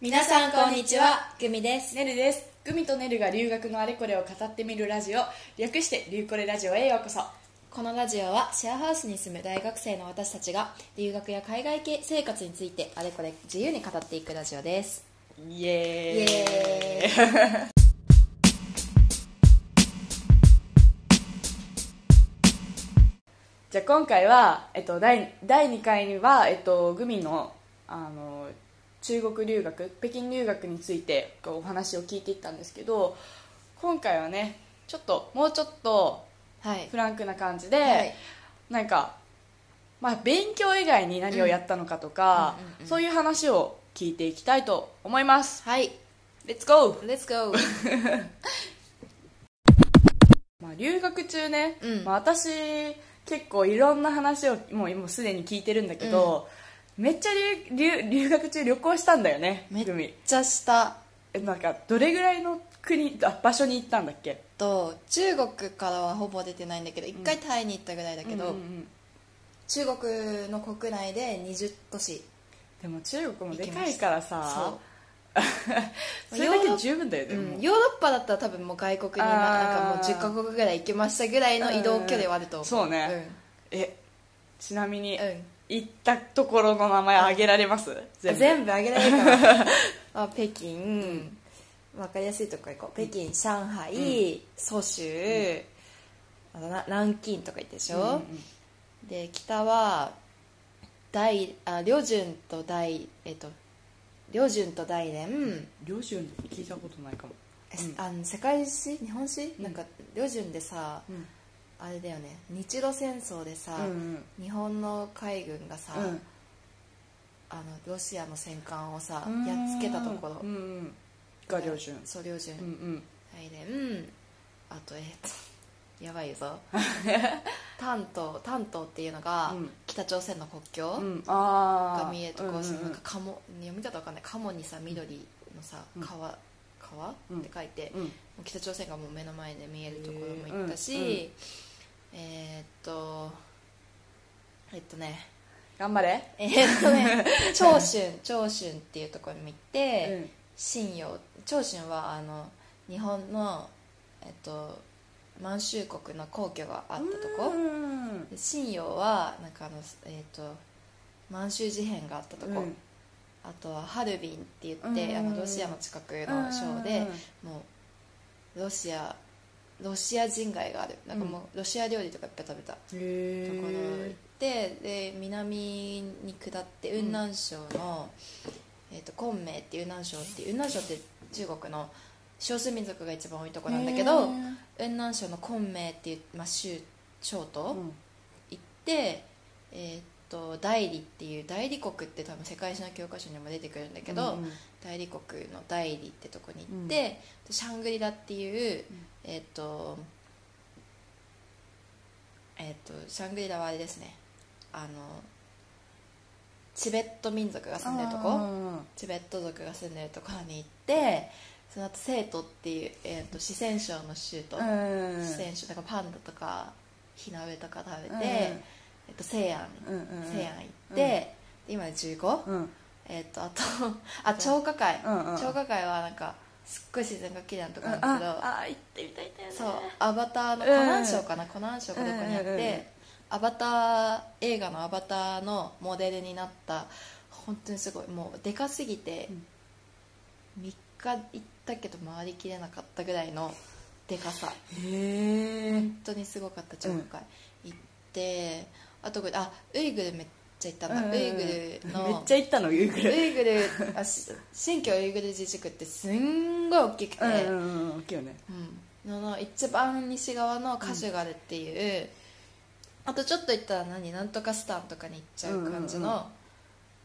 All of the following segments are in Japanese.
皆さんこんにちは。グミです。ねるです。グミとねるが留学のあれこれを語ってみるラジオ。略して「リュウコレラジオ」へようこそ。このラジオはシェアハウスに住む大学生の私たちが留学や海外系生活についてあれこれ自由に語っていくラジオです。イエーイ。じゃあ今回は、えっと、第第2回には、えっと、グミのあの中国留学北京留学についてお話を聞いていったんですけど今回はねちょっともうちょっとはい。フランクな感じで、はい。なんか、まあ、勉強以外に何をやったのかとか、うんうんうんうん。そういう話を聞いていきたいと思います。はい。レッツゴー、Let's go! まあ、留学中ね、うん。まあ、私結構いろんな話をもうもうすでに聞いてるんだけど、めっちゃ留留留学中旅行したんだよねめっちゃした。えなんかどれぐらいの国あ場所に行ったんだっけ？と中国からはほぼ出てないんだけど一回タイに行ったぐらいだけど、うんうんうん。中国の国内で20都市。でも中国もでかいからさそ それだけで十分だよね、う、んヨーロッパだったら多分もう外国にななんかもうあー10カ国ぐらい行けましたぐらいの移動距離はあると思う、そうね。えちなみに、うん、うん行ったところの名前挙げられます？全部。全部あげられるから あ北京、わかりやすいとこ行こう。北京上海、蘇州、あとな南京とか行ってでしょ、うんうんで北は大あ両順と大えっと両順と大連、両親聞いたことないかも。えうん。あの世界史？日本史、うん。なんか両順でさうんあれだよね。日露戦争でさ、うん日本の海軍がさ、うん。あのロシアの戦艦をさうん。やっつけたところ。うんうん。が両順そう両順、うんうん。あとえっと やばいぞ。丹東丹東っていうのが、うん。北朝鮮の国境うん。が見えるところ、そのなんかか鴨読み方わかんない。鴨にさ緑のさうん。川、川うん。って書いて、北朝鮮がもう目の前で見えるところも行ったし、えーっとえっとね。頑張れ。えーっとね 長春長春っていうところにも行って、うん。信陽長春はあの日本のえっと満州国の皇居があったとこ、信陽はなんかあの、えー、と満州事変があったとこ、うん。あとはハルビンって言って、うん。あのロシアの近くの省で、もうロシアロシア人街がある。なんかもうロシア料理とかいっぱい食べた。とこへろ行っえてで南に下って雲南省の、えー、と昆明っていう雲南省っていう雲南省って中国の少数民族が一番多いとこなんだけど雲南省の昆明っていう、まあ、州省都、行って、えーっと代理っていう代理国って多分世界史の教科書にも出てくるんだけど、うんうん。代理国の代理ってとこに行って、でシャングリラっていう、えーっとえーっとシャングリラはあれですね。あのチベット民族が住んでるとこ？あチベット族が住んでるところに行ってその後成都っていう、えーっと四川省の州都、ーうん。四川省だからパンダとかヒナウエとか食べて、うんえっと、西安うんうんうん。西安行って、で今で15、うん。えっとあと あ張家界、うんうん張家界はなんかすっごい自然が綺麗なとこあなんだけど、あ行ってみたいんだよね。そうアバターのうん湖南省かな、湖南省かどこにあって、うんうんうんアバター映画のアバターのモデルになった本当にすごいもうでかすぎて、3日行ったけど回りきれなかったぐらいのでかさ。へえ本当にすごかった張家界、行ってあとこれあウイグルめっちゃ行ったんだ、ウイグルのめっちゃ行ったのウイグウルイグル あし新疆ウイグル自治区ってすんごい大きくて、うんうんうん大きいよね。うん。のの一番西側のカシュガルっていう、あとちょっと行ったら何？なんとかスタンとかに行っちゃう感じの、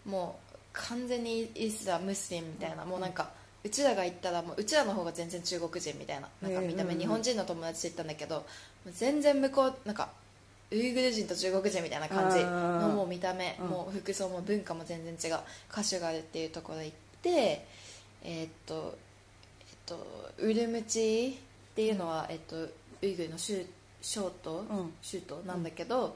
もう完全にイスラムムスリムみたいな、もうなんかうちらが行ったらもううちらの方が全然中国人みたいな。なんか見たうんうん。うん目日本人の友達と行ったんだけど、全然向こうなんかウイグル人と中国人みたいな感じのもう見た目、うん。もう服装も文化も全然違うカシュガルっていうところ行ってえーっとえっとウルムチっていうのは、えっと、ウイグルの州省都、うん。州都なんだけど、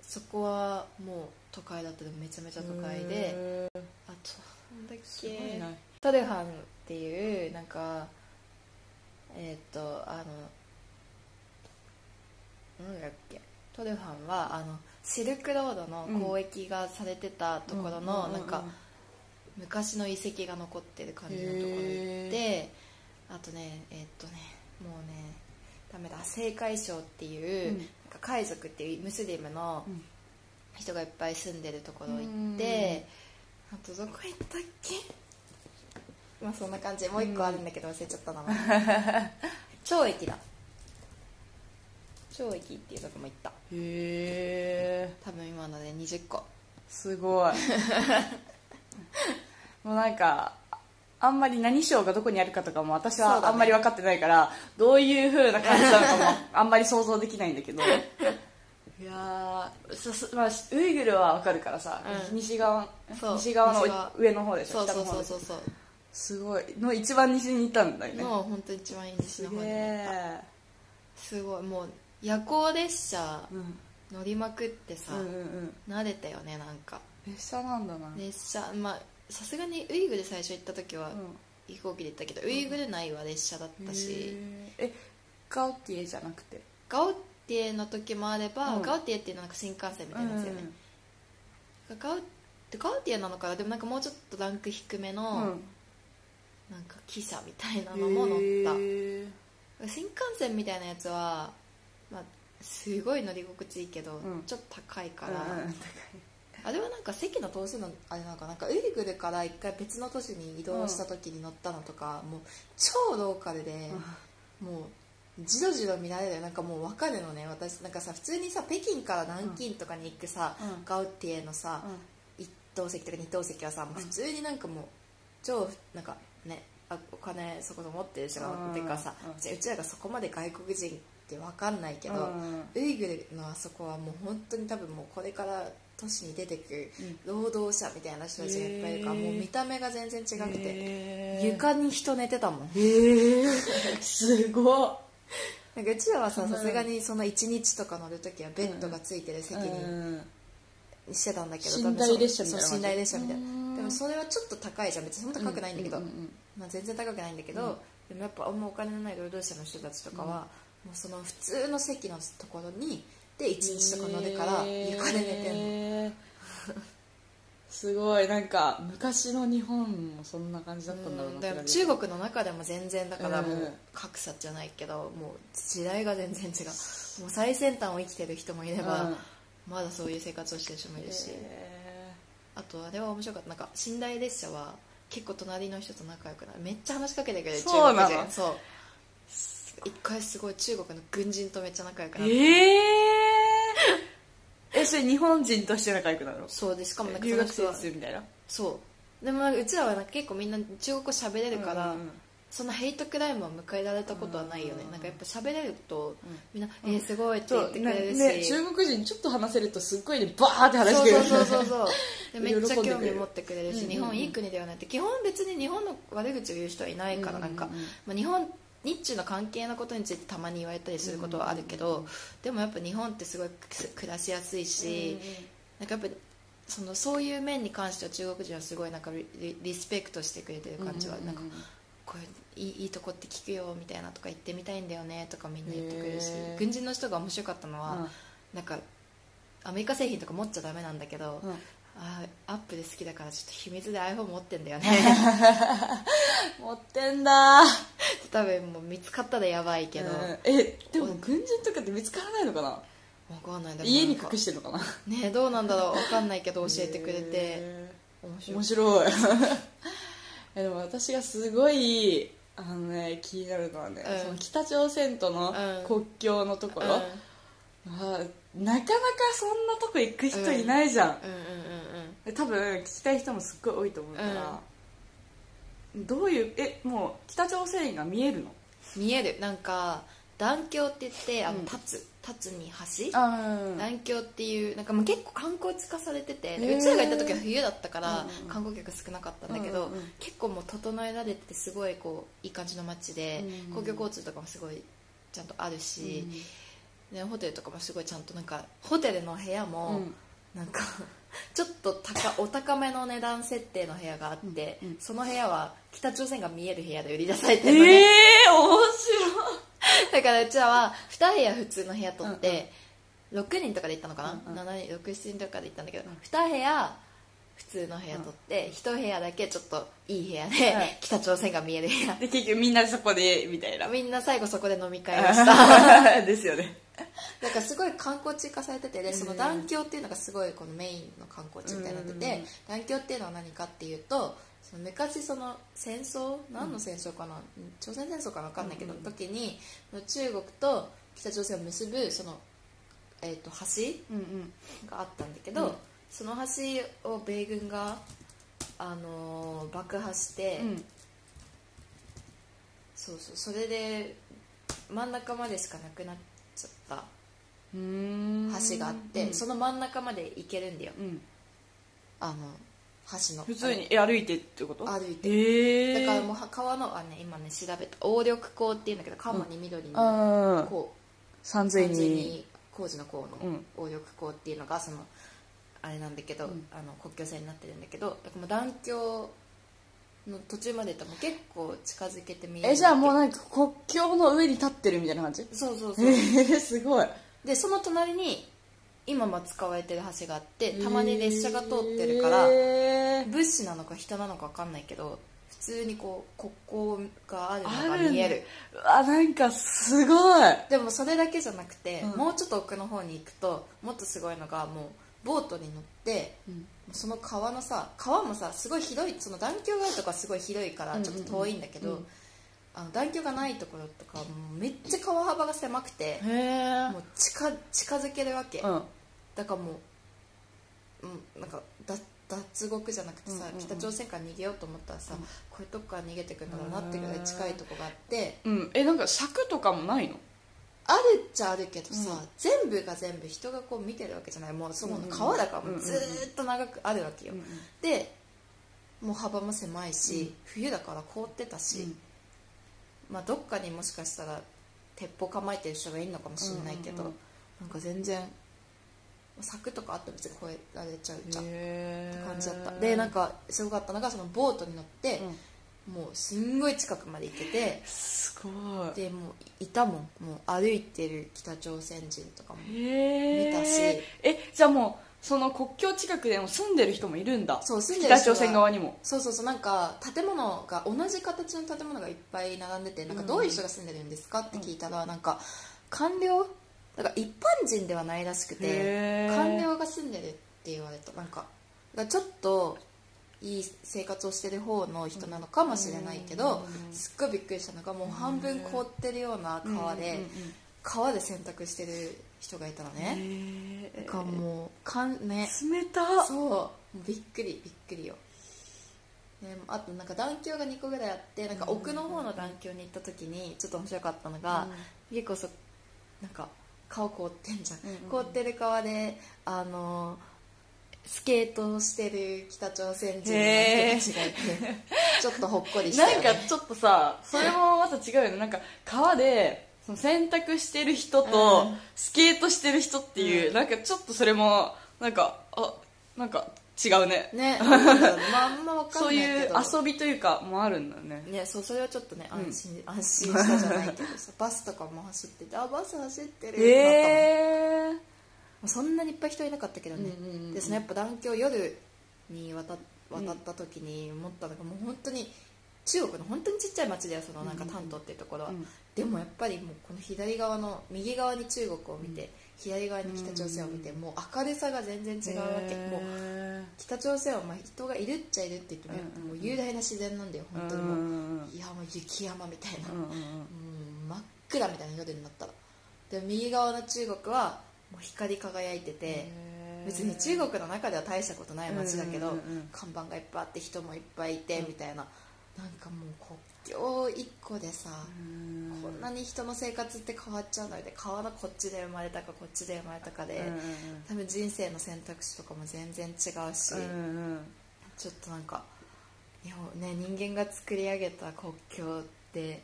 そこはもう都会だったでめちゃめちゃ都会でへあとなんだっけなトルハンっていうなんかえっ、とあのなんだっけ？トルハンはあのシルクロードの交易がされてたところの、うんなんか昔の遺跡が残ってる感じのところに行っへてあとねえっ、とねもうねダメだ青海省っていう、うん。なんか海賊っていうムスリムのうん。人がいっぱい住んでるところ行って、あとどこ行ったっけ？まあそんな感じ。もう一個あるんだけど忘れちゃった名前懲役だ懲役っていうとこも行った。へえ多分今ので20個。すごい。もうなんかあんまり何賞がどこにあるかとかも私はあんまり分かってないから、どういう風な感じなのかも あんまり想像できないんだけど。いやーそそまあ、ウイグルは分かるからさ、うん。西側西側の上の方でしょそうそうそうそうそうすごい。の一番西に行ったんだよね。もう本当に一番いい西すの方にげえ、すごいもう夜行列車うん、乗りまくってさ、うんうんうん。慣れたよねなんか。列車なんだな、列車まあさすがにウイグル最初行った時はうん。飛行機で行ったけど、ウイグル内は列車だったし、へー。えガウティエじゃなくて？ガウティエの時もあれば、うん。ガウティエっていうのはなんか新幹線みたいなやつよね、ガウガウティエなのかな？でもなんかもうちょっとランク低めの、うん。なんか汽車みたいなのも乗った。へー。新幹線みたいなやつは、まあ、すごい乗り心地いいけど、うん。ちょっと高いから、うんうんあれはなんか席の通すのあれなんかなんかウイグルから一回別の都市に移動した時に乗ったのとか、もう超ローカルで、もうじろじろ見られるよ。なんかもう分かるのね。私なんかさ普通にさ北京から南京とかに行くさ、うん。ガウティエのさ、一等席とか二等席はさもう普通になんかもう超なんかねあお金そこそ持ってる人が乗ってるからさ、ううちらがそこまで外国人って分かんないけど、うん。ウイグルのあそこはもう本当に多分もうこれから都市に出てくるうん。労働者みたいな人たちがいっぱいいるから、もう見た目が全然違くて、床に人寝てたもん。へえ すごっ。なんかうちらはさうん。さすがにその1日とか乗るときはベッドがついてる席にうん。してたんだけど、寝台列車みたいなそう寝台列車みたいなうんでもそれはちょっと高いじ？ゃん別にそんな高くないんだけど、ううんまあ、全然高くな。いんだけど、うん。でもやっぱあんまお金のない労働者の人たちとかは、もうその普通の席のところにで1日とか乗るから床で寝てんの。へー。すごい。なんか昔の日本もそんな感じだったんだろうなうん。中国の中でも全然だからもう格差じゃないけどもう時代が全然違う。もう最先端を生きてる人もいれば、うん。まだそういう生活をしてる人もいるし、へあとあれは面白かった。なんか寝台列車は結構隣の人と仲良くなる。めっちゃ話しかけてくれる中国人。そう一回すごい中国の軍人とめっちゃ仲良くなえる ええそれ日本人として仲良くなるの？そうでしかもなんか留学生ですみたいな？そう。でもうちらはなんか結構みんな中国語喋れるから、うんうんそのヘイトクライムを迎えられたことはないよね、うんなんかやっぱ喋れると、うん。みんな「えー、すごい」って言ってくれるし、ね、中国人ちょっと話せるとすっごいねバーって話してくれる。そうそうそうそうで めっちゃ興味持ってくれるし、日本いい国だよねって基本別に日本の悪口を言う人はいないから、なんか、まあ、日本日中の関係のことについてたまに言われたりすることはあるけど、でもやっぱ日本ってすごい暮らしやすいし、なんかやっぱそのそういう面に関しては中国人はすごいなんかリスペクトしてくれてる感じは、なんかこれいいいいとこって聞くよみたいなとか言ってみたいんだよねとかみんな言ってくれるし軍人の人が面白かったのは、なんかアメリカ製品とか持っちゃダメなんだけど、うんあーアップで好きだからちょっと秘密で iPhone 持ってんだよね。持ってんだ。多分もう見つかったらやばいけど、うん。えでも軍人とかって見つからないのかな？わかんない。家に隠してるのかな？ねどうなんだろうわかんないけど教えてくれて。へ面ー白い。面白い。えでも私がすごいあのね気になるのはね、うん。その北朝鮮とのうん。国境のところ、うんあなかなかそんなとこ行く人いないじゃん、うんうんで多分聞きたい人もすっごい多いと思うから、どういうえもう北朝鮮が見えるの？うん見える。なんか断橋って言ってあのうん。立つ立つに橋？あ南橋っていうなんかもう結構観光地化されててうちらが行った時は冬だったからうんうん観光客少なかったんだけど、うんうん結構もう整えられててすごいこういい感じの街で、うん公共交通とかもすごいちゃんとあるし、ね、ホテルとかもすごいちゃんとなんかホテルの部屋も、なんか ちょっと高お高めの値段設定の部屋があって、うんうん。その部屋は北朝鮮が見える部屋で売り出されてるのね、ええ面だからうちらは2部屋普通の部屋取って、6人とかで行ったのかな、うんうん。7人67人とかで行ったんだけど、2部屋普通の部屋取って、1部屋だけちょっといい部屋で、はい北朝鮮が見える部屋。白いで結局みんなそこでみたいな。みんな最後そこで飲み会をした。ですよね だからすごい観光地化されててでその団橋っていうのがすごいこのメインの観光地みたいになってて団橋っていうのは何かっていうとその昔その戦争何の戦争かな、朝鮮戦争かな分かんないけど、時に中国と北朝鮮を結ぶその、えー、と橋があったんだけど、うん。その橋を米軍が、あのー爆破して、うん。そうそうそれで真ん中までしかなくなっちゃった橋があって、うん。その真ん中まで行けるんだよ。うん。あの橋の。普通にえ歩いてってこと？歩いて。ええだからもうは川のあ、ね、今ね調べた。黄緑港っていうんだけど川に緑にこ三う完千に工事の港のうん。黄緑港っていうのがそのあれなんだけど、うん。あの国境線になってるんだけどだからもう団橋の途中まで行ったらもう結構近づけて見えるえじゃあもうわなんか国境の上に立ってるみたいな感じ？けそうそうそう。えー、すごい。でその隣に今も使われてる橋があってたまに列車が通ってるから、えー物資なのか人なのか分かんないけど普通にこう国交があるのが見える。あなんかすごい。でもそれだけじゃなくて、うん。もうちょっと奥の方に行くともっとすごいのがもうボートに乗ってうんその川のさ川もさすごい広いその団橋があるとこはすごい広いからちょっと遠いんだけど、あの団橋がないところとかめっちゃ川幅が狭くてもう近近づけるわけ、うん。だからもう、うん、なんかだ脱獄じゃなくてさ、うんうんうん。北朝鮮から逃げようと思ったらさ、うん。こういうとこから逃げてくんだろうなってぐらい近いとこがあって。うん。えなんか柵とかもないの？あるっちゃあるけどさ、うん。全部が全部人がこう見てるわけじゃない。もうそのうんうん川だからもううんうんずーっと長くあるわけよ、うんでもう幅も狭いし、うん。冬だから凍ってたし、まあ、どっかにもしかしたら鉄砲構えてる人がいるのかもしれないけど、うんうんうん。なんか全然柵とかあっても別に越えられちゃうじゃん。ってへ感じだった。でなんかすごかったのがそのボートに乗ってう、んもうすんごい近くまで行けてすごい。でもういたもん。もう歩いてる北朝鮮人とかも見たし。えじゃあもうその国境近くでも住んでる人もいるんだ。そう住んでる北朝鮮側にも。そうそうそうなんか建物が同じ形の建物がいっぱい並んでてなんかどういう人が住んでるんですかって聞いたらなんか官僚だから一般人ではないらしくてへー。官僚が住んでるって言われた。なんかだからちょっといい生活をしてる方の人なのかもしれないけどうん。すっごいびっくりしたのがもう半分凍ってるような川で川で洗濯してる人がいたのね。へえだからもうかんね。冷た。そう。びっくりびっくりよ、ね、あとなんか団橋が2個ぐらいあってなんか奥の方の団橋に行った時にちょっと面白かったのが、結構そなんか顔凍ってんじゃん、うんうん凍ってる川であのスケートをしてる北朝鮮人の人たちがいてちょっとほっこりしたね、んかちょっとさそれもまた違うよね。なんか川でその洗濯してる人とうん。スケートしてる人っていう、うん。なんかちょっとそれもなんかあなんか違うね。ね まああんま分かんそうないけど。いう遊びというかもあるんだね。ね、そうそれはちょっとねうん。安心、安心したじゃないけどさバスとかも走っててあバス走ってるってなったもん、へえそんなにいっぱい人いなかったけどね、うんうんうんでそのやっぱ団橋夜に渡渡った時に思ったのがもう本当に中国の本当にちっちゃい町だよそのなんか丹東っていうところは、うん。でもやっぱりもうこの左側の右側に中国を見て、左側に北朝鮮を見て、もう明るさが全然違うわけ、もうへ北朝鮮はまあ人がいるっちゃいるって言ってももう雄大な自然なんだよー本当にもう、うんうんいやもう雪山みたいな、うん真っ暗みたいな夜になったら。で右側の中国はもう光り輝いてて別に中国の中では大したことない街だけど、うんうんうん看板がいっぱいあって人もいっぱいいてみたいな、なんかもう国境一個でさ、うん。こんなに人の生活って変わっちゃうので川のこっちで生まれたかこっちで生まれたかで、うんうん多分人生の選択肢とかも全然違うし、うんうん。ちょっとなんか日本、ね、人間が作り上げた国境って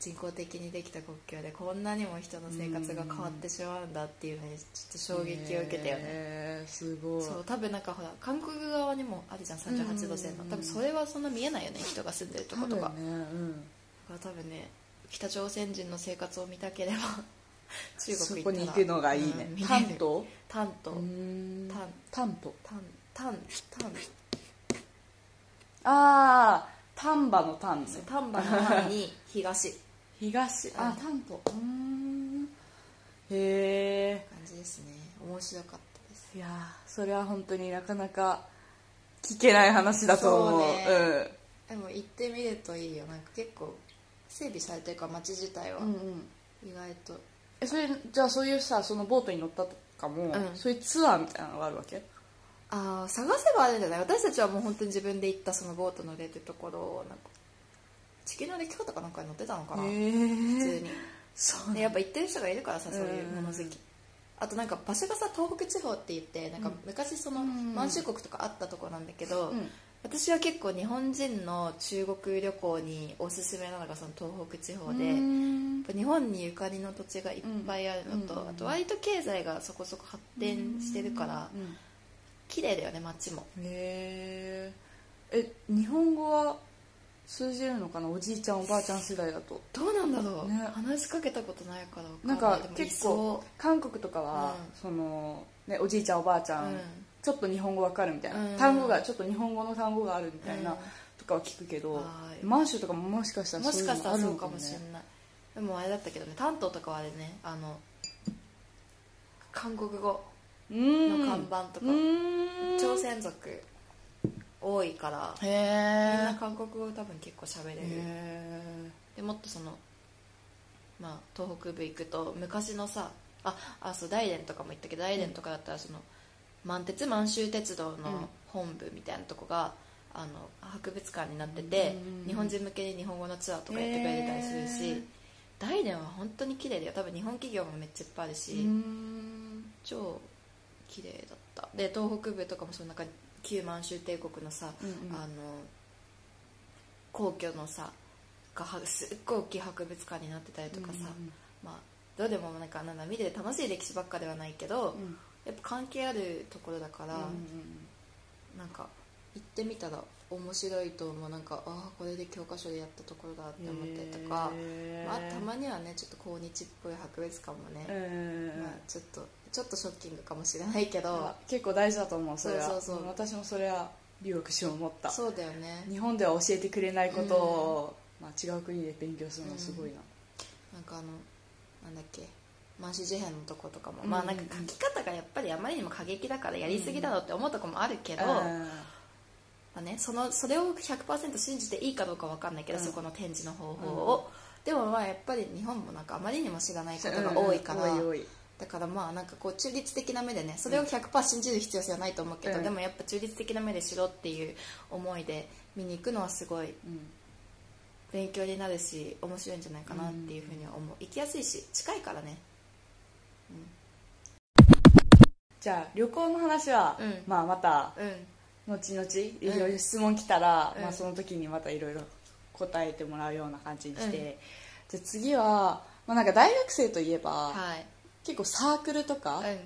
人工的にできた国境でこんなにも人の生活が変わってしまうんだっていうのにちょっと衝撃を受けたよね、へーすごい。そう多分なんかほら韓国側にもあるじゃん38度線のうん多分それはそんな見えないよね人が住んでるとことか。多分ねうん。だから多分ね北朝鮮人の生活を見たければ 中そ国行ったらこに行くのがいいね。うん丹東丹東丹丹東丹丹丹ああ丹波の丹ね。丹波の丹に東東。あうん。丹東うー。んへえ感じですね。面白かったです。いやーそれは本当になかなか聞けない話だと思う。そうね。でも行ってみるといいよ。なんか結構整備されてるから街自体は。うんうん。うん意外と、えそれじゃあそういうさそのボートに乗ったとかも、うん。そういうツアーみたいなのがあるわけ？ああ探せばあるんじゃない？私たちはもう本当に自分で行ったそのボート乗れるところをなんか地球の出来方かなんかに乗ってたのかな、へ普え通に。そうでやっぱ行ってる人がいるからさそういううん物好き。あとなんか場所がさ東北地方って言ってなんか昔そのうん満州国とかあったとこなんだけど、うん。私は結構日本人の中国旅行におすすめなのがその東北地方で、うーん。日本にゆかりの土地がいっぱいあるのと、うんあと割と経済がそこそこ発展してるからうん綺麗だよね街も。へええ日本語は通じるのかなおじいちゃんおばあちゃん世代だと。どうなんだろう、ね。話しかけたことないからなんか結構韓国とかは、うそのね、おじいちゃんおばあちゃん、うん。ちょっと日本語わかるみたいな、うん。単語がちょっと日本語の単語があるみたいな、うん。とかは聞くけどはい。満州とかももしかしたらもしかしたらそういのあるのかもしれない。でもあれだったけどね関東とかはあれねあの韓国語うん。の看板とか、うん。朝鮮族多いからへみんえな韓国語多分結構喋れる。へでもっとそのまあ東北部行くと昔のさああそう大連とかも行ったけど大連とかだったらその満鉄満州鉄道の本部みたいなとこが、あの博物館になってて、うん日本人向けに日本語のツアーとかやってくれてたりするし、大連は本当に綺麗だよ。多分日本企業もめっちゃいっぱいあるし、超綺麗だった。で東北部とかもその中に旧満州帝国のさ、うんうん。あの皇居のさがはすっごい大きい博物館になってたりとかさ、うんまあどうでもなんかなんだ見てて楽しい歴史ばっかではないけど、うん。やっぱ関係あるところだから、うんなんか行ってみたら面白いと思う。なんかああこれで教科書でやったところだって思ったりとか、まあ、たまにはねちょっと抗日っぽい博物館もね、うん。まあ、ちょっとちょっとショッキングかもしれないけど、あ結構大事だと思うそれは。そうそうそう。私もそれは留学しよう思った。そうだよね。日本では教えてくれないことを、まあ、違う国で勉強するのはすごいな、なんかあのなんだっけ。満州事変のとことかも、うんまあなんか書き方がやっぱりあまりにも過激だからやりすぎだろうって思うとこもあるけど、まあね、そのそれを100%信じていいかどうかわかんないけど、うん。そこの展示の方法を、でもまあやっぱり日本もなんかあまりにも知らないことが多いから、うん多い多いだからまあなんかこう中立的な目でねそれを100%信じる必要性はないと思うけど、うん。でもやっぱ中立的な目でしろっていう思いで見に行くのはすごいうん。勉強になるし面白いんじゃないかなっていうふうには思う。行きやすいし近いからね。じゃあ旅行の話は、うん。まあ、またうん。後々いろいろ質問来たら、うん。まあ、その時にまたいろいろ答えてもらうような感じにして、うん。じゃあ次は、まあ、なんか大学生といえば、はい結構サークルとか、うん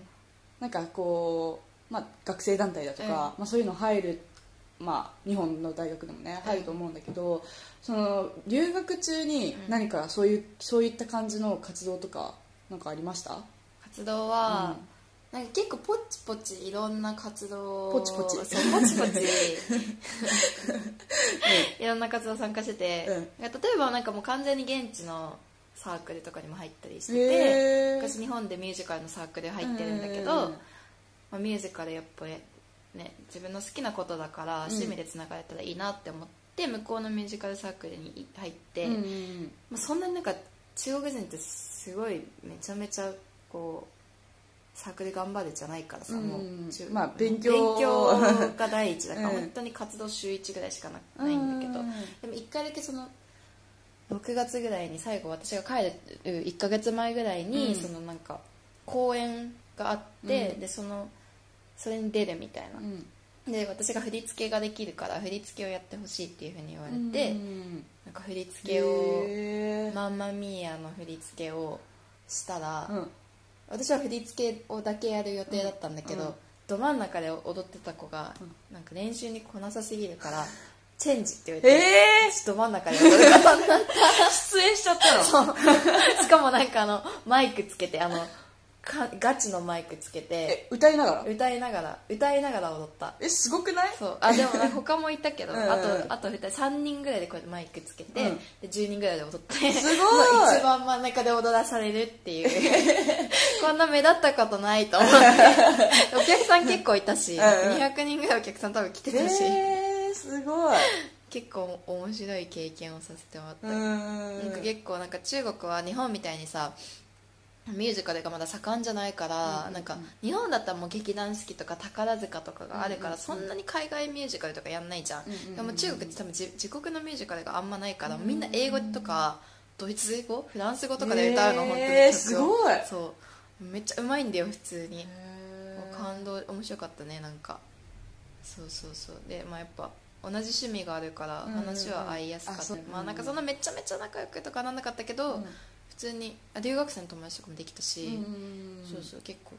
なんかこう、まあ、学生団体だとか、まあ、そういうの入る、まあ、日本の大学でもね入ると思うんだけど、その留学中に何かそういう、そういった感じの活動とかなんかありました？活動は、なんか結構ポチポチいろんな活動をポチポチ。そうポチポチ。いろんな活動参加してて、うん。例えばなんかもう完全に現地のサークルとかにも入ったりしてて昔日本でミュージカルのサークル入ってるんだけうんど、まあ、ミュージカルやっぱりね自分の好きなことだから趣味でつながれたらいいなって思って、向こうのミュージカルサークルに入って、うんうんまあ、そんなになんか中国人ってすごいめちゃめちゃこうサークル頑張るじゃないからさ、うんもう中まあ勉強。勉強が第一だから、うん。本当に活動週1ぐらいしかなないんだけど、うんでも1回だけその6月ぐらいに最後私が帰る1ヶ月前ぐらいに、うん。そのなんか公演があって、うん。でそのそれに出るみたいな、うん。で私が振り付けができるから振り付けをやってほしいっていうふうに言われて、なんか振り付けをマンマミーアの振り付けをしたら、うん。私は振り付けをだけやる予定だったんだけど、うん。ど真ん中で踊ってた子が、なんか練習に来なさすぎるからチェンジって言われて、えちょっとど真ん中で。踊る方になっ出演しちゃったの。しかもなんかあのマイクつけてあのかガチのマイクつけてえ歌いながら？歌いながら歌いながら踊った。えすごくない？そう。あでも他もいたけど うん。うんあとあと2人3人ぐらいでこうやってマイクつけて、うん。で10人ぐらいで踊ってすごい。一番真ん中で踊らされるっていう。こんな目立ったことないと思って。お客さん結構いたし、うん。うん200人ぐらいお客さん多分来てたし、えー、すごい。結構面白い経験をさせてもらった、うなんかん結構なんか中国は日本みたいにさミュージカルがまだ盛んじゃないから、なんか日本だったらもう劇団四季とか宝塚とかがあるから、そんなに海外ミュージカルとかやんないじゃん、うんうんうんでも中国って多分自自国のミュージカルがあんまないから、みんな英語とかドイツ語フランス語とかで歌うの、へー本当に曲を。すごい。そう。めっちゃうまいんだよ普通に。感動面白かったねなんか。そうそうそう。でまあやっぱ同じ趣味があるから話は合いやすかった、まあなんかそんなめちゃめちゃ仲良くとかなんなかったけど、うん。普通にあ留学生の友達とかもできたし、うんそうそう結構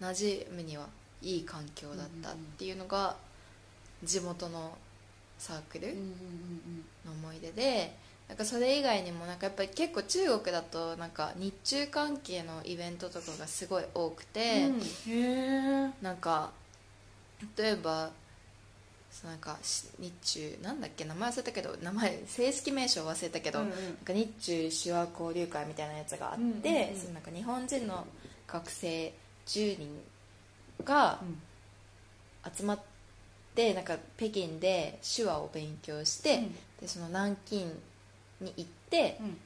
馴染むにはいい環境だったっていうのが地元のサークルの思い出でなんかそれ以外にもなんかやっぱり結構中国だとなんか日中関係のイベントとかがすごい多くて、うん。へえなんか例えばそうなんかし日中なんだっけ名前忘れたけど名前正式名称忘れたけど、うんうん。なんか日中手話交流会みたいなやつがあって、そのなんか日本人の学生10人が集まってなんか北京で手話を勉強して、うん。でその南京に行って、うん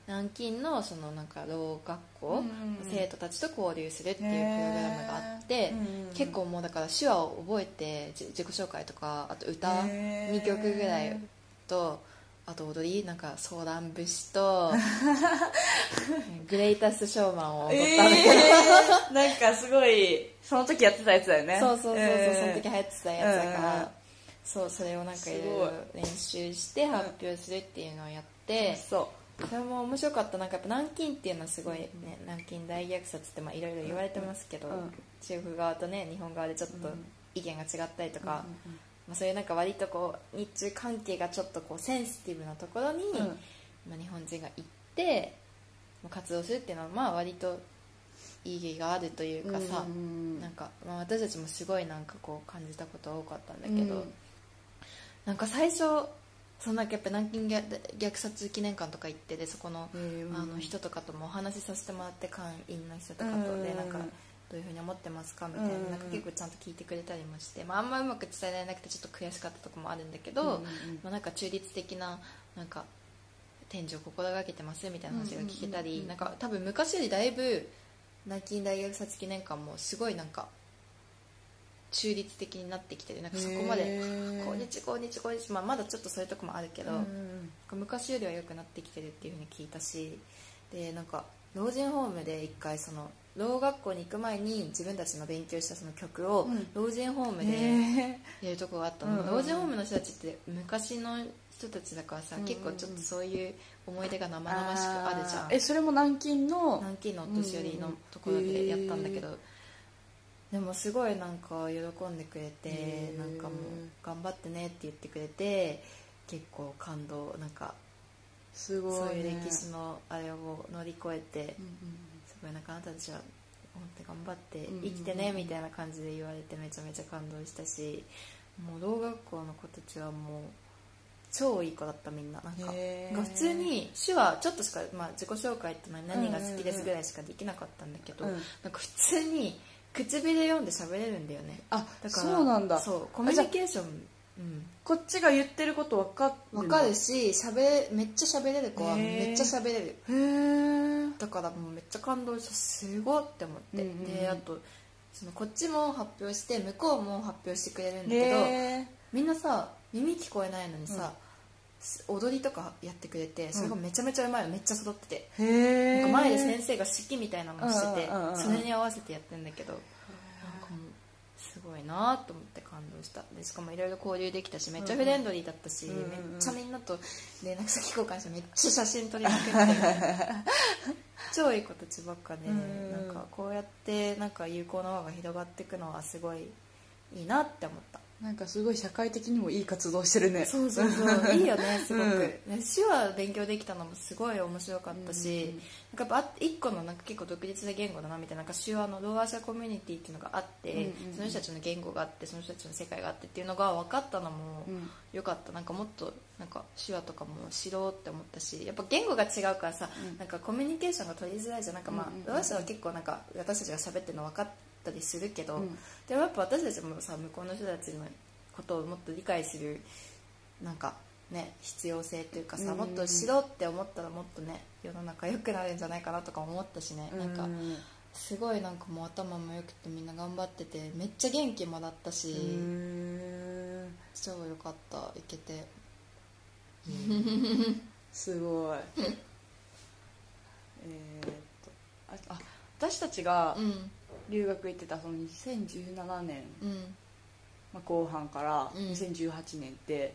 南京のそのなんかろう学校、生徒たちと交流するっていうプログラムがあって、結構もうだから手話を覚えてじ自己紹介とかあと歌へー。2曲ぐらいとあと踊りなんかソーラン節と グレイタストショーマンを踊ったんだけど、えー。なんかすごいその時やってたやつだよね。そうそうそうそう、えー。その時流行ってたやつだから、うんそうそれをなんかいろいろ練習して発表するっていうのをやって、そそれも面白かった。なんかやっぱ南京っていうのはすごいね、南京大虐殺ってまあいろいろ言われてますけど、うん。中国側とね日本側でちょっと意見が違ったりとか、まあ、そういうなんか割とこう日中関係がちょっとこうセンシティブなところに、うん。まあ、日本人が行ってまあ活動するっていうのはまあ割と意義があるというかさ、うんなんか、まあ、私たちもすごいなんかこう感じたことは多かったんだけど、うん。なんか最初そんかやっぱ南京虐虐殺記念館とか行ってでそこの,、うんあの人とかともお話しさせてもらって会員の人とかとうんでなんかどういうふうに思ってますかみたいな,、うんなんか結構ちゃんと聞いてくれたりもして、まあ、あんまうまく伝えられなくてちょっと悔しかったとこもあるんだけど、まあ、なんか中立的ななんか展示を心がけてますみたいな話が聞けたり、なんか多分昔よりだいぶ南京大虐殺記念館もすごいなんか中立的になってきてるなんかそこまでへー「こんにちはこんにちはこんにちは」まあ、まだちょっとそういうとこもあるけど、うんうん昔よりは良くなってきてるっていうふうに聞いたしでなんか老人ホームで一回そのろう学校に行く前に自分たちの勉強したその曲をうん。老人ホームでへやるとこがあったの、うんうんうん。老人ホームの人たちって昔の人たちだからさ、うんうんうん。結構ちょっとそういう思い出が生々しくあるじゃん。えそれも南京の？南京のお年寄りのところでやったんだけど、でもすごいなんか喜んでくれてなんかもう頑張ってねって言ってくれて結構感動なんかすごい、ね、そういう歴史のあれを乗り越えてうんすごいなんかあなたたちは本当頑張って生きてねみたいな感じで言われてめちゃめちゃ感動したしもうろう学校の子たちはもう超いい子だったみんな。なんか普通に手話ちょっとしか、まあ、自己紹介って何何が好きですぐらいしかできなかったんだけど、うん。なんか普通に唇読んで喋れるんだよね。あだからそうなんだ。そうコミュニケーションうん。こっちが言ってること分かるわかるししゃべめっちゃ喋れる子はめっちゃ喋れる。へえだからもうめっちゃ感動してすごいって思って、うんうんうん。であとそのこっちも発表して向こうも発表してくれるんだけど、へみんなさ耳聞こえないのにさ、す踊りとかやってくれてそれがめちゃめちゃうまいのめっちゃ育ってて、えへえなんか前で先生が指揮みたいなのをしてて、うんうんうんうん。それに合わせてやってんだけど、なんかもうすごいなと思って感動した。でしかもいろいろ交流できたしめっちゃフレンドリーだったし、うんうんめっちゃみんなと連絡先交換してめっちゃ写真撮りまくって。超いい子たちばっかで、うんなんかこうやってなんか友好の輪が広がっていくのはすごいいいなって思ったなんかすごい社会的にもいい活動してるね。そうそうそう。いいよねすごく、うん。ね手話勉強できたのもすごい面白かったし、なんかやっぱ一個のなんか結構独立で言語だなみたいななんか手話のろうあ者コミュニティっていうのがあって、うんうんうん。その人たちの言語があってその人たちの世界があってっていうのが分かったのもうん。よかった。なんかもっとなんか手話とかも知ろうって思ったしやっぱ言語が違うからさ、うん。なんかコミュニケーションが取りづらいじゃん。なんかまあうんうんうんろうあ者は結構なんか私たちが喋ってるの分かったりするけど、うん。でもやっぱ私たちもさ向こうの人たちのことをもっと理解するなんかね必要性というかさ、うん。うんうんもっと知ろうって思ったらもっとね世の中良くなるんじゃないかなとか思ったしね、なんかうんすごいなんかもう頭も良くてみんな頑張っててめっちゃ元気もらったし、うん。超良かった。行けて。すごい。えーっとああ私たちがうん留学行ってたその2017年、うん。まあ、後半からうん。2018年って、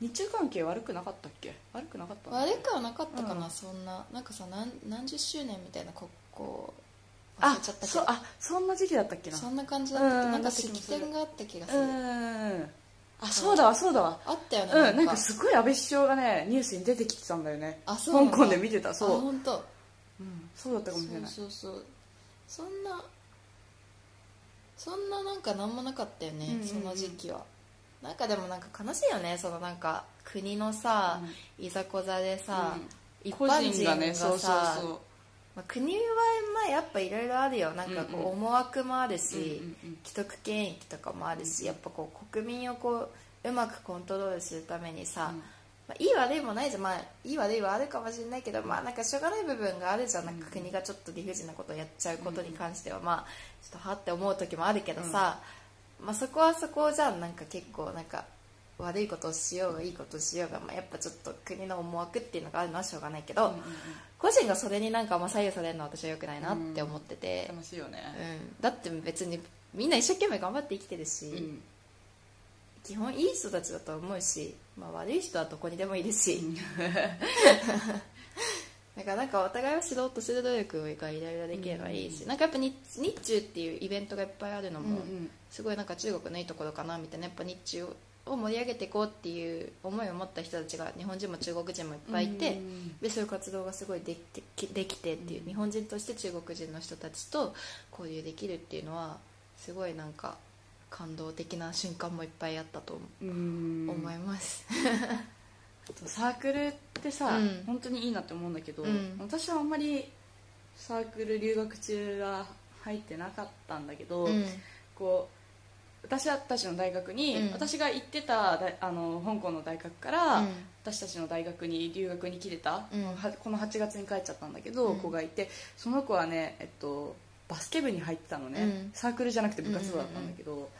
日中関係悪くなかったっけ？悪くなかった悪くはなかったかな、うん。そんな。なんかさ何何十周年みたいな国交忘あれちゃったけど。そあそんな時期だったっけな？そんな感じだったっけ？うんなんか式典があった気がすうる、ん。あそうだわそうだわ。あったよねうんなんか。すごい安倍首相がねニュースに出てきてたんだよね。あそうなんだ香港で見てたそう、あ本当。うん、そうだったかもしれない。そうそうそうそんなそんななんか何もなかったよね、うんうんうん。その時期は。なんかでもなんか悲しいよねそのなんか国のさ、いざこざでさ、一個般人がねそうそうさそう。まあ、国はまあやっぱいろいろあるよ。なんかこうんうう思惑もあるし、うんうんうん。既得権益とかもあるし、やっぱこう国民をこううまくコントロールするためにさ、うんまあ、いい悪いもないじゃん、まあ、いい悪いはあるかもしれないけど、まあ、なんかしょうがない部分があるじゃん。なんか国がちょっと理不尽なことをやっちゃうことに関しては、まあちょっとはって思う時もあるけどさ、まあ、そこはそこじゃん。なんか結構なんか悪いことをしようがいいことをしようが、まあ、やっぱちょっと国の思惑っていうのがあるのはしょうがないけど、うんうんうん。個人がそれになんかあんま左右されるのは私は良くないなって思ってて、楽しいよね。うん。だって別にみんな一生懸命頑張って生きてるし、うん基本いい人たちだと思うし、まあ、悪い人はどこにでもいるし、だからなんかお互いを知ろうとする努力がいろいろできればいいし、なんかやっぱ日日中っていうイベントがいっぱいあるのも、うんすごいなんか中国のいいところかなみたいなやっぱ日中を盛り上げていこうっていう思いを持った人たちが日本人も中国人もいっぱいいて、うんでそういう活動がすごいできてできてっていう、日本人として中国人の人たちと交流できるっていうのはすごいなんか感動的な瞬間もいっぱいあったと思います、サークルってさ、うん。本当にいいなって思うんだけど、うん。私はあんまりサークル留学中は入ってなかったんだけど、うん。こう私たちの大学に、うん。私が行ってた大あの香港の大学から、うん。私たちの大学に留学に来てた、うん。はこの8月に帰っちゃったんだけど、うん。子がいてその子はね、えっと、バスケ部に入ってたのね、うん。サークルじゃなくて部活動だったんだけど、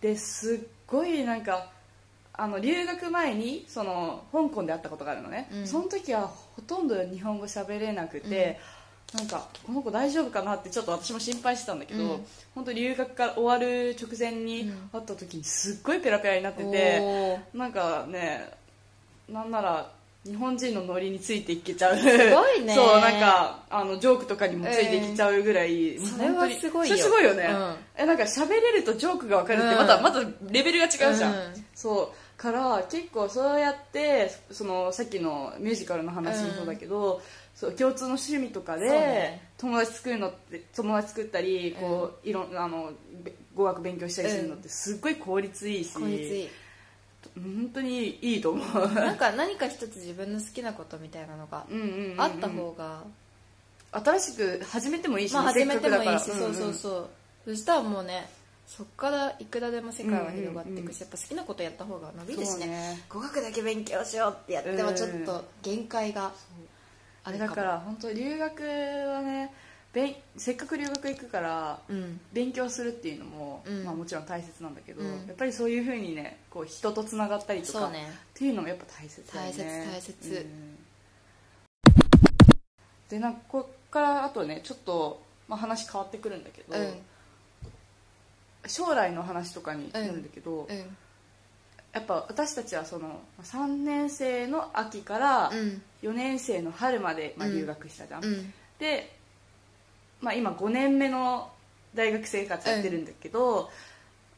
ですっごいなんかあの留学前にその香港で会ったことがあるのね、うん。その時はほとんど日本語喋れなくて、なんかこの子大丈夫かなってちょっと私も心配してたんだけど、うん。本当留学から終わる直前にうん。会った時にすっごいペラペラになってて、なんかねなんなら日本人のノリについていけちゃう。すごいね。そうなんかあのジョークとかにもついてきちゃうぐらい、もうそれはすごいよ。すごいよね、うん。えなんか喋れるとジョークが分かるってうん。また、またレベルが違うじゃん、うん。そう。から結構そうやってそのさっきのミュージカルの話もそうだけど、そう共通の趣味とかで、友達作るのって友達作ったりこう、いろんあのべ語学勉強したりするのってすっごい効率いいし、効率いい本当にいいと思う。なんか何か一つ自分の好きなことみたいなのがうんうんうんうん。あった方が、新しく始めてもいいし、まあ始めてもいいし、せっかくだからそうそうそう。そしたらもうねそっからいくらでも世界は広がっていくし、うんうんうん。やっぱ好きなことやった方が伸びるしね。ね。語学だけ勉強しようってやってもちょっと限界があるかも。だから本当留学はねべんせっかく留学行くからうん。勉強するっていうのも、うん。まあ、もちろん大切なんだけど、うん。やっぱりそういうふうにねこう人とつながったりとか、ね。っていうのもやっぱ大切だよね。大切大切。うん。でなんかこっからあとねちょっと、まあ、話変わってくるんだけど、うん。将来の話とかになるんだけど、うん。やっぱ私たちはその3年生の秋からうん。4年生の春まで、まあ、うん留学したじゃん、うん。で、まあ、今5年目の大学生活やってるんだけど、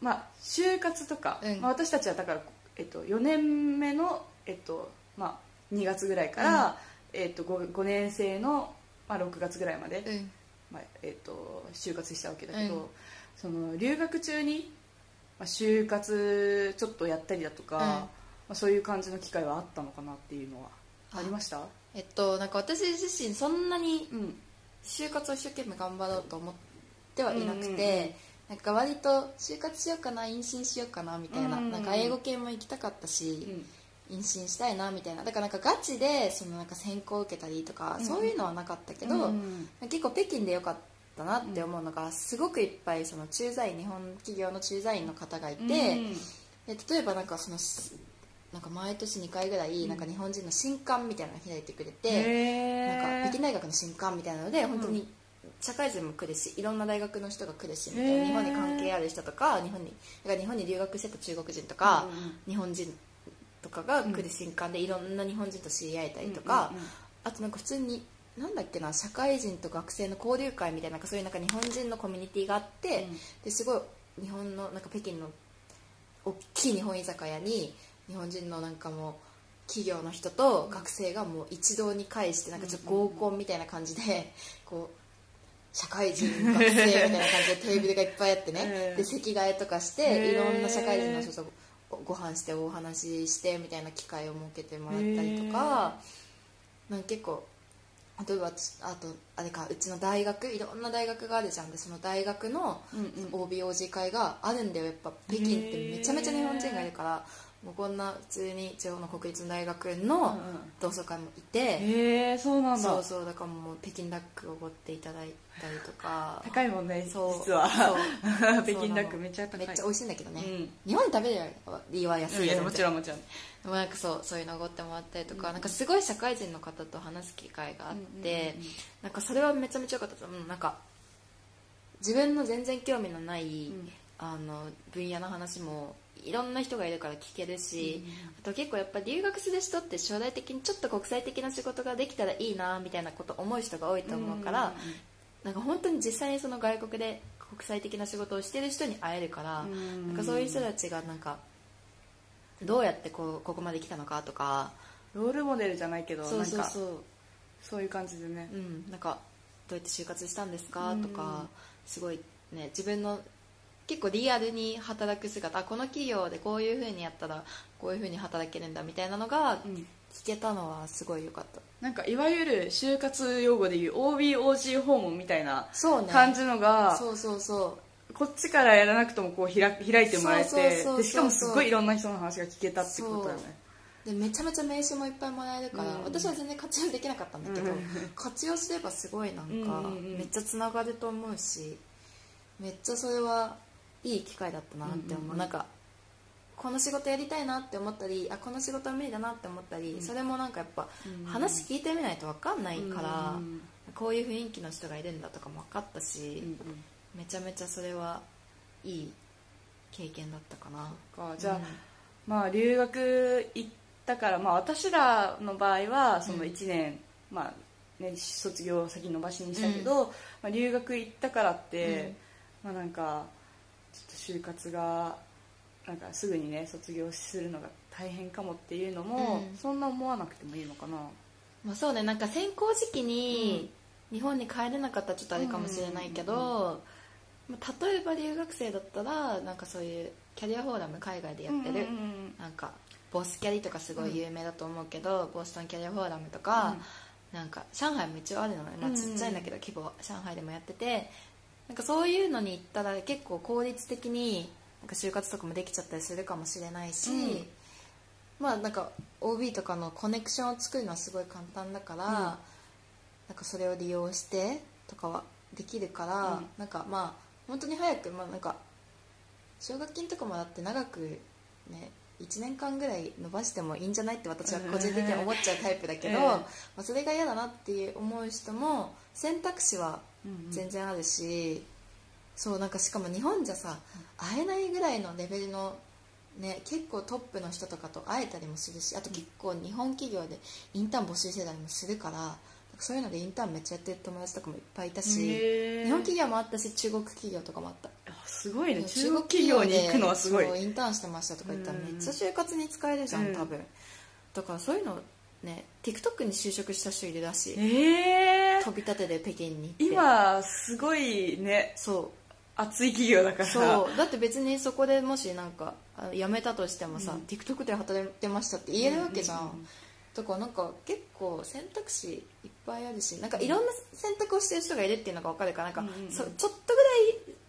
まあ、就活とか、うん。まあ、私たちはだから、えっと、4年目の、えっとまあ、2月ぐらいから、えっと、5, 5年生の、まあ、6月ぐらいまで、うん。まあえっと就活したわけだけど、うん。その留学中に、まあ、就活ちょっとやったりだとか、うん。まあ、そういう感じの機会はあったのかなっていうのはありました？えっとなんか私自身そんなにうん就活を一生懸命頑張ろうと思ってはいなくて、うんなんか割と就活しようかな妊娠しようかなみたいな,、うんなんか英語系も行きたかったし、うん。妊娠したいなみたいなだからなんかガチでそのなんか選考を受けたりとか、うん。そういうのはなかったけど、うん結構北京でよかったなって思うのが、すごくいっぱいその駐在員日本企業の駐在員の方がいて、うんで例えばなんかそのなんか毎年2回ぐらいなんか日本人の新刊みたいなのを開いてくれて、なんか北京大学の新刊みたいなので本当に社会人も来るしいろんな大学の人が来るしみたいな日本に関係ある人とか日本にだから日本に留学してた中国人とか、日本人とかが来る新刊でいろんな日本人と知り合えたりとか、あとなんか普通になんだっけな社会人と学生の交流会みたいななんかそういうなんか日本人のコミュニティがあって、うん。ですごい日本のなんか北京の大きい日本居酒屋に日本人のなんかもう企業の人と学生がもう一堂に会してなんかちょっと合コンみたいな感じでこう社会人学生みたいな感じで テーブルがいっぱいあってね、ええで席替えとかしていろんな社会人の人とご飯してお話ししてみたいな機会を設けてもらったりとかなんか結構例えばつあとあれかうちの大学いろんな大学があるじゃん。でその大学の OBOG 会があるんだよ。やっぱ北京ってめちゃめちゃ日本人がいるからもうこんな普通に地方の国立の大学うんのうん。同窓会もいて、へえそうなんだ。そうそうだからもう北京ダックをおごっていただいたりとか。高いもんねそう実は。そう。北京ダックめっちゃ高い。めっちゃ美味しいんだけどね、うん日本で食べるよりは安いよいやもちろんもちろん。でもなんかそうそういうのおごってもらったりとか、なんかすごい社会人の方と話す機会があって、うんうんうん。なんかそれはめちゃめちゃ良かったですう。んなんか自分の全然興味のない、ん。あの分野の話もいろんな人がいるから聞けるし、あと結構やっぱ留学する人って将来的にちょっと国際的な仕事ができたらいいなみたいなこと思う人が多いと思うから、なんか本当に実際にその外国で国際的な仕事をしてる人に会えるから、うん。なんかそういう人たちがなんかどうやってこうここまで来たのかとかロールモデルじゃないけどそうそうなんかそうそういう感じでね。うん、なんかどうやって就活したんですかうん。とかすごいね自分の結構リアルに働く姿あこの企業でこういうふうにやったらこういうふうに働けるんだみたいなのがうん。聞けたのはすごい良かった。なんかいわゆる就活用語でいう OBOG 訪問みたいな感じのがそうそうそこっちからやらなくともこう開開いてもらえてしかもすごいいろんな人の話が聞けたってことだよね。う。でめちゃめちゃ名刺もいっぱいもらえるから、うん。私は全然活用できなかったんだけど、うん。活用すればすごいなんか、めっちゃつながると思うしめっちゃそれはいい機会だったなって思う,、うんうんうん。なんかこの仕事やりたいなって思ったりあこの仕事は無理だなって思ったり、それもなんかやっぱうん。話聞いてみないと分かんないから、うんこういう雰囲気の人がいるんだとかも分かったし、うんめちゃめちゃそれはいい経験だったかな。かじゃあ、うん。まあ留学行ったから、まあ、私らの場合はその1年、まあね、卒業を先延ばしにしたけど、まあ、留学行ったからって、まあなんか就活がなんかすぐにね卒業するのが大変かもっていうのも、うん。そんな思わなくてもいいのかな。まあ、そうねなんか選考時期に日本に帰れなかったらちょっとあれかもしれないけど、まあ、例えば留学生だったらなんかそういうキャリアフォーラム海外でやってる、うんうんうんなんかボスキャリとかすごい有名だと思うけど、ボストンキャリアフォーラムとか、なんか上海も一応あるのね、まあ、ちっちゃいんだけど、規模は。上海でもやっててなんかそういうのに行ったら結構効率的になんか就活とかもできちゃったりするかもしれないし、うん。まあなんか OB とかのコネクションを作るのはすごい簡単だから、なんかそれを利用してとかはできるから、うん。なんかまあ本当に早くまあなんか奨学金とかもだって長くね1年間ぐらい伸ばしてもいいんじゃないって私は個人的には思っちゃうタイプだけど、ええまあ、それが嫌だなっていう思う人も選択肢はうんうん全然あるし、そうなんかしかも日本じゃさ会えないぐらいのレベルのね結構トップの人とかと会えたりもするしあと結構日本企業でインターン募集してたりもするからそういうのでインターンめっちゃやってる友達とかもいっぱいいたし日本企業もあったし中国企業とかもあった。あすごいね。中国企業に行くのはすごい。インターンしてましたとか言ったらうん。めっちゃ就活に使えるじゃんうん。多分。だからそういうのね TikTok に就職した人いるらしい。ええ飛び立てで北京に行って。今すごいねそ熱い企業だかうら。そう。だって別にそこでもしなんか辞めたとしてもさ、うん。TikTok で働いてましたって言えるわけじゃん,、うんうんうんだからなんか結構選択肢いっぱいあるしなんかいろんな選択をしてる人がいるっていうのが分かるからなんか、うんうんうん。そちょっと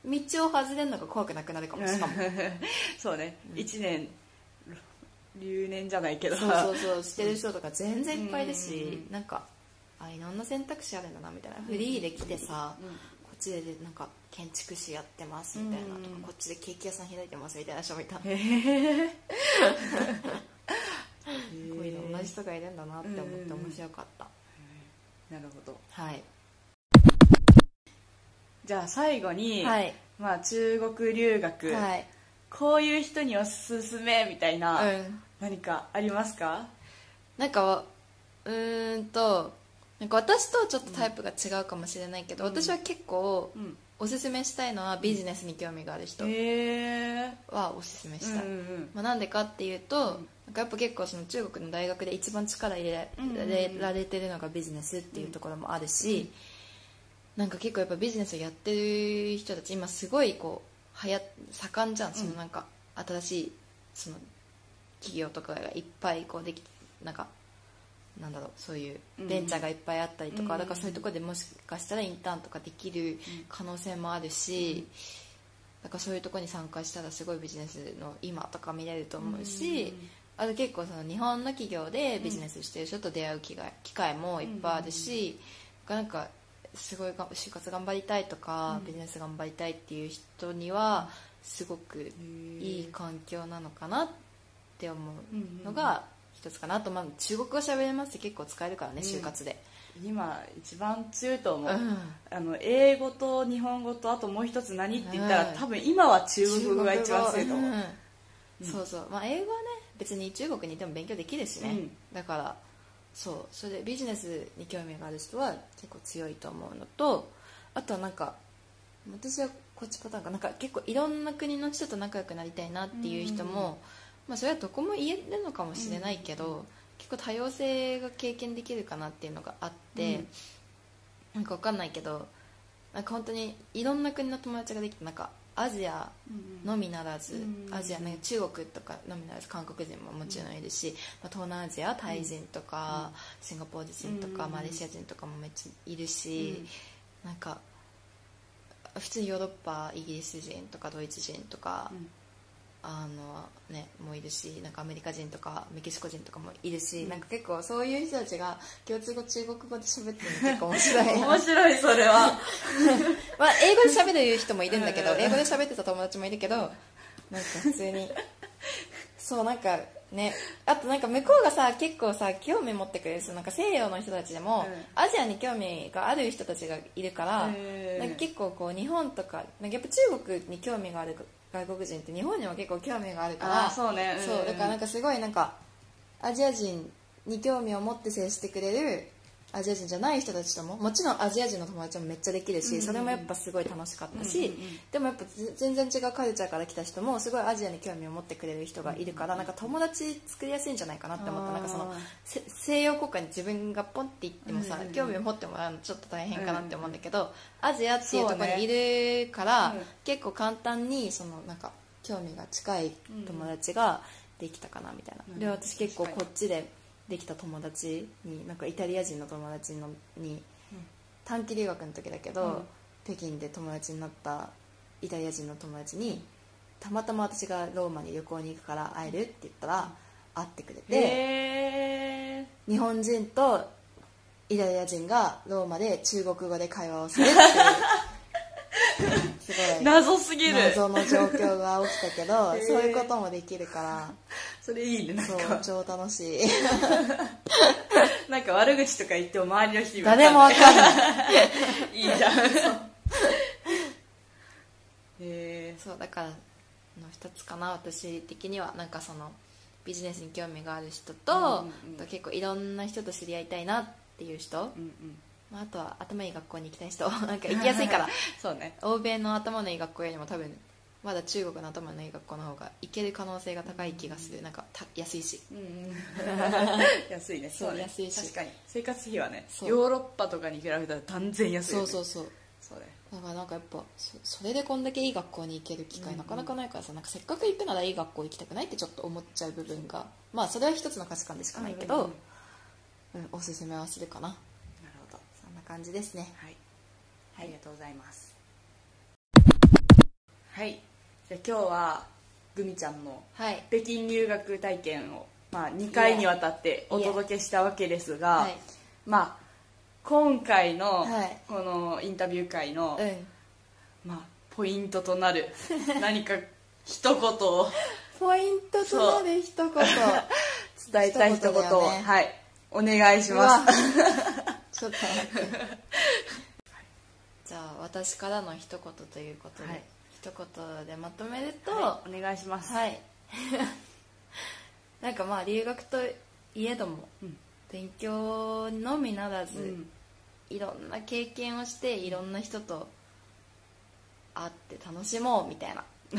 ぐらい道を外れるのが怖くなくなるかも。しかも。そうね、一年留年じゃないけど。そうそうそう。してる人とか全然いっぱいいるし、うんうんうん。なんかあいろんな選択肢あるんだなみたいな、フリーで来てさ、うん。こっちでなんか建築士やってますみたいなとか、うん。うんこっちでケーキ屋さん開いてますみたいな人もいたへえ こういう同じ人がいるんだなって思って面白かった、なるほど。はい。じゃあ最後に、はい。まあ、中国留学、はい。こういう人におすすめみたいな、うん。何かありますか？なんかうーんとなんか私とちょっとタイプが違うかもしれないけど、うん。私は結構うん。おすすめしたいのはビジネスに興味がある人はおすすめしたい、うんうんまあ、なんでかっていうと、なんかやっぱ結構その中国の大学で一番力入れうんうんうん。られてるのがビジネスっていうところもあるし、なんか結構やっぱビジネスをやってる人たち今すごいこうはや盛んじゃんそのなんか新しいその企業とかがいっぱいこうできなん。かなんだろうそういうベンチャーがいっぱいあったりとか、うん。だからそういうところでもしかしたらインターンとかできる可能性もあるし、だからそういうところに参加したらすごいビジネスの今とか見れると思うし、あと結構その日本の企業でビジネスしてる人と出会う機会機会もいっぱいあるし、なんかすごいが就活頑張りたいとか、うん。ビジネス頑張りたいっていう人にはすごくいい環境なのかなって思うのが一つかなあとまあ中国語喋れますって結構使えるからねうん。就活で、今一番強いと思う、うん。あの英語と日本語とあともう一つ何って言ったら、うん。多分今は中国語が一番強いと思う、うんう。ん。そうそう、まあ、英語はね別に中国にいても勉強できるしね、うん。だからそう。それでビジネスに興味がある人は結構強いと思うのとあとはなんか私はこっちパターンかな。んか結構いろんな国の人と仲良くなりたいなっていう人も、まあ、それはどこも言えるのかもしれないけど、結構多様性が経験できるかなっていうのがあって、うん。なんかわかんないけどなんか本当にいろんな国の友達ができてなんかアジアのみならず、うんアジアね中国とかのみならず韓国人ももちろんいるし、まあ、東南アジアタイ人とか、シンガポール人とか、うんマレーシア人とかもめっちゃいるし、なんか普通にヨーロッパイギリス人とかドイツ人とか、あのねもういるしなんかアメリカ人とかメキシコ人とかもいるし、なんか結構そういう人たちが共通語中国語で喋ってるの結構面白い。面白いそれは。まあ、英語で喋る人もいるんだけどうん。英語で喋ってた友達もいるけどなんか普通にそうなんかねあとなんか向こうがさ結構さ興味持ってくれるなんか西洋の人たちでも、うん。アジアに興味がある人たちがいるから、なんか結構こう日本とかなんかやっぱ中国に興味がある外国人って日本にも結構興味があるからそうね。うんそうだからなんかすごいなんかアジア人に興味を持って接してくれるアジア人じゃない人たちとももちろんアジア人の友達もめっちゃできるし、うんうんうん。それもやっぱすごい楽しかったし、うんうんうん。でもやっぱぜ全然違うカルチャーから来た人もすごいアジアに興味を持ってくれる人がいるから、なんか友達作りやすいんじゃないかなって思った。なんかそのせ西洋国家に自分がポンって行ってもさ、うんうんうん。興味を持ってもらうのちょっと大変かなって思うんだけど、アジアっていうとこにいるから、うん結構簡単にそのなんか興味が近い友達ができたかなみたいな、うん。で私結構こっちでできた友達になんかイタリア人の友達のに短期留学の時だけど、うん。北京で友達になったイタリア人の友達にたまたま私がローマに旅行に行くから会えるって言ったら会ってくれて、へ日本人とイタリア人がローマで中国語で会話をするっていう すごーい。謎すぎる。謎の状況が起きたけど、へー。そういうこともできるから。それいいねなんそうか超楽しい。なんか悪口とか言っても周りの人誰もわかんない。いいじゃん。そうだからの2つかな私的には。なんかそのビジネスに興味がある人と,、うんうんうん。と結構いろんな人と知り合いたいなっていう人、うんうんまあ、あとは頭いい学校に行きたい人 なんか行きやすいから。そうね。欧米の頭のいい学校よりも多分まだ中国の頭のいい学校の方が行ける可能性が高い気がする。なんかた安いし。うんうん。安いね。そうね。安いし。確かに。生活費はねヨーロッパとかに比べたら断然安いよね。そうそうそうそう。ね。だからなんかやっぱそそれでこんだけいい学校に行ける機会なかなかないからさなんかせっかく行くならいい学校行きたくないってちょっと思っちゃう部分がまあそれは一つの価値観でしかないけど、うんうん。うんおすすめはするかな感じですね。はい、ありがとうございます。はい。じゃあ今日はグミちゃんのはい。北京留学体験を、まあ、2回にわたってお届けしたわけですが、はい。まあ今回のはい。このインタビュー会の、うん。まあ、ポイントとなる 何か一言をポイントとなる一言。伝えたい一言を、ね。はい。お願いしますちょっと。待ってじゃあ私からの一言ということで、はい。一言でまとめると、はい。お願いします、はい。なんかまあ留学といえども、うん。勉強のみならず、うん。いろんな経験をしていろんな人と会って楽しもうみたいな。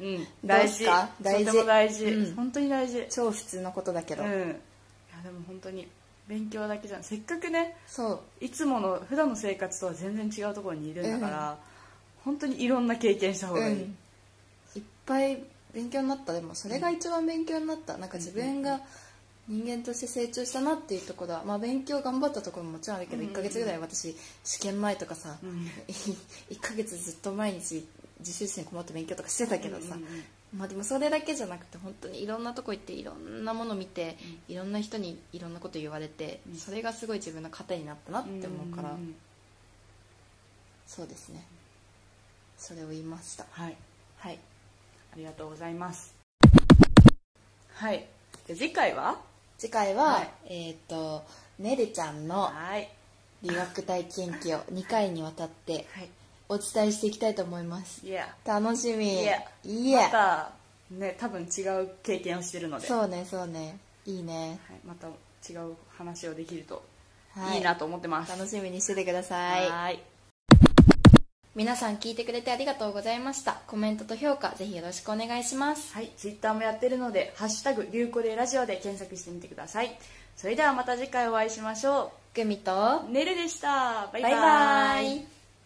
うん、大事。大事とても大事、うん。本当に大事。超普通のことだけど、うん。いやでも本当に勉強だけじゃん。せっかくねそう。いつもの普段の生活とは全然違うところにいるんだから、本当にいろんな経験した方がいい、うん。いっぱい勉強になった。でもそれが一番勉強になった。なんか自分が人間として成長したなっていうところは、まあ、勉強頑張ったところももちろんあるけどうん1ヶ月ぐらい私試験前とかさ、うん。1ヶ月ずっと毎日自習室にこもって勉強とかしてたけどさ、うんうんうんまあでもそれだけじゃなくて本当にいろんなとこ行っていろんなもの見て、いろんな人にいろんなこと言われて、うん。それがすごい自分の糧になったなって思うから、んんん。そうですね。それを言いました。はい。はい。ありがとうございます。はい。で次回は？次回は、はい。えっ、とねるちゃんのはい。留学体験記を2回にわたってはいお伝えしていきたいと思います。いや楽しみ。いやいやまたね多分違う経験をしてるので、はい、そうねそうね。いいね。また違う話をできるとはいいいなと思ってます、楽しみにしててください。はい。皆さん聞いてくれてありがとうございました。コメントと評価ぜひよろしくお願いします。はい、ツイッターもやってるので「ハッシュタグ流行でラジオ」で検索してみてください。それではまた次回お会いしましょグミとうねるでした。バイババイイバイ